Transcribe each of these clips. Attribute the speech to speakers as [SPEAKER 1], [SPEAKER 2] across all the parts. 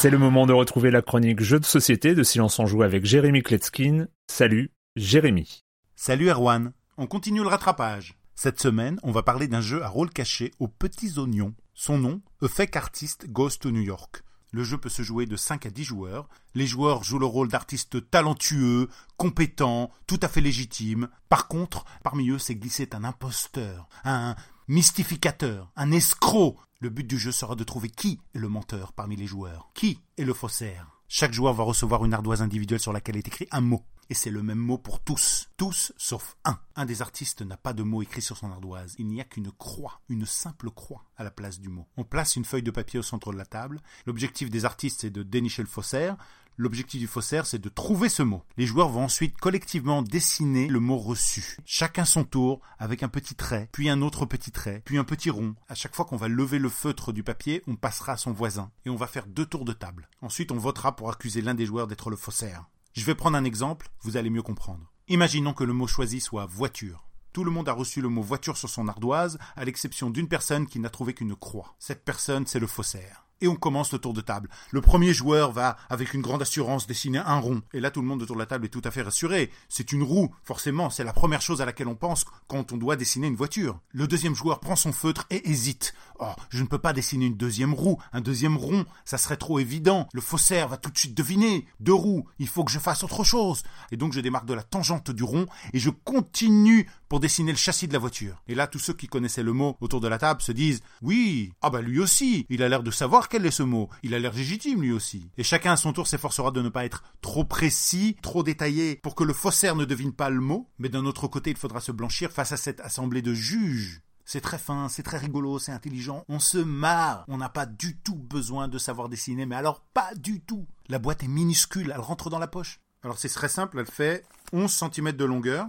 [SPEAKER 1] C'est le moment de retrouver la chronique Jeux de société de Silence en Joue avec Jérémy Kletskin. Salut, Jérémy.
[SPEAKER 2] Salut Erwan. On continue le rattrapage. Cette semaine, on va parler d'un jeu à rôle caché aux petits oignons. Son nom, A Fake Artist Goes to New York. Le jeu peut se jouer de 5 à 10 joueurs. Les joueurs jouent le rôle d'artistes talentueux, compétents, tout à fait légitimes. Par contre, parmi eux s'est glissé un imposteur, un mystificateur, un escroc. Le but du jeu sera de trouver qui est le menteur parmi les joueurs, qui est le faussaire? Chaque joueur va recevoir une ardoise individuelle sur laquelle est écrit un mot. Et c'est le même mot pour tous. Tous sauf un. Un des artistes n'a pas de mot écrit sur son ardoise. Il n'y a qu'une croix, une simple croix à la place du mot. On place une feuille de papier au centre de la table. L'objectif des artistes c'est de dénicher le faussaire. L'objectif du faussaire, c'est de trouver ce mot. Les joueurs vont ensuite collectivement dessiner le mot reçu. Chacun son tour, avec un petit trait, puis un autre petit trait, puis un petit rond. À chaque fois qu'on va lever le feutre du papier, on passera à son voisin. Et on va faire deux tours de table. Ensuite, on votera pour accuser l'un des joueurs d'être le faussaire. Je vais prendre un exemple, vous allez mieux comprendre. Imaginons que le mot choisi soit voiture. Tout le monde a reçu le mot voiture sur son ardoise, à l'exception d'une personne qui n'a trouvé qu'une croix. Cette personne, c'est le faussaire et on commence le tour de table. Le premier joueur va, avec une grande assurance, dessiner un rond. Et là, tout le monde autour de la table est tout à fait rassuré. C'est une roue, forcément, c'est la première chose à laquelle on pense quand on doit dessiner une voiture. Le deuxième joueur prend son feutre et hésite. Oh, je ne peux pas dessiner une deuxième roue, un deuxième rond, ça serait trop évident. Le faussaire va tout de suite deviner. Deux roues, il faut que je fasse autre chose. Et donc je démarque de la tangente du rond et je continue pour dessiner le châssis de la voiture. Et là, tous ceux qui connaissaient le mot autour de la table se disent, oui, ah bah lui aussi, il a l'air de savoir quel est ce mot Il a l'air légitime lui aussi. Et chacun à son tour s'efforcera de ne pas être trop précis, trop détaillé, pour que le faussaire ne devine pas le mot, mais d'un autre côté il faudra se blanchir face à cette assemblée de juges. C'est très fin, c'est très rigolo, c'est intelligent, on se marre, on n'a pas du tout besoin de savoir dessiner, mais alors pas du tout. La boîte est minuscule, elle rentre dans la poche. Alors c'est très simple, elle fait 11 cm de longueur,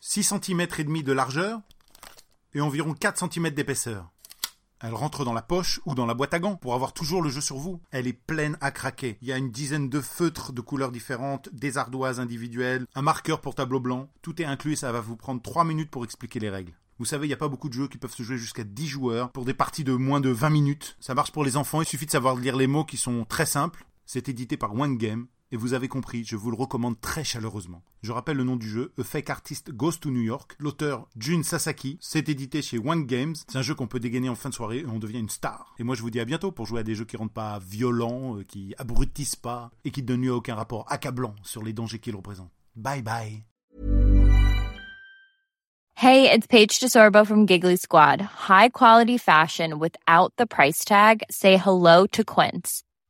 [SPEAKER 2] 6 cm et demi de largeur et environ 4 cm d'épaisseur. Elle rentre dans la poche ou dans la boîte à gants pour avoir toujours le jeu sur vous. Elle est pleine à craquer. Il y a une dizaine de feutres de couleurs différentes, des ardoises individuelles, un marqueur pour tableau blanc. Tout est inclus et ça va vous prendre 3 minutes pour expliquer les règles. Vous savez, il n'y a pas beaucoup de jeux qui peuvent se jouer jusqu'à 10 joueurs pour des parties de moins de 20 minutes. Ça marche pour les enfants, il suffit de savoir lire les mots qui sont très simples. C'est édité par One Game. Et vous avez compris, je vous le recommande très chaleureusement. Je rappelle le nom du jeu, A Fake Artist Goes to New York. L'auteur Jun Sasaki. C'est édité chez One Games. C'est un jeu qu'on peut dégainer en fin de soirée et on devient une star. Et moi je vous dis à bientôt pour jouer à des jeux qui rendent pas violents, euh, qui abrutissent pas et qui donnent lieu à aucun rapport accablant sur les dangers qu'ils représentent. Bye bye.
[SPEAKER 3] Hey, it's Paige DeSorbo from Giggly Squad. High quality fashion without the price tag. Say hello to Quince.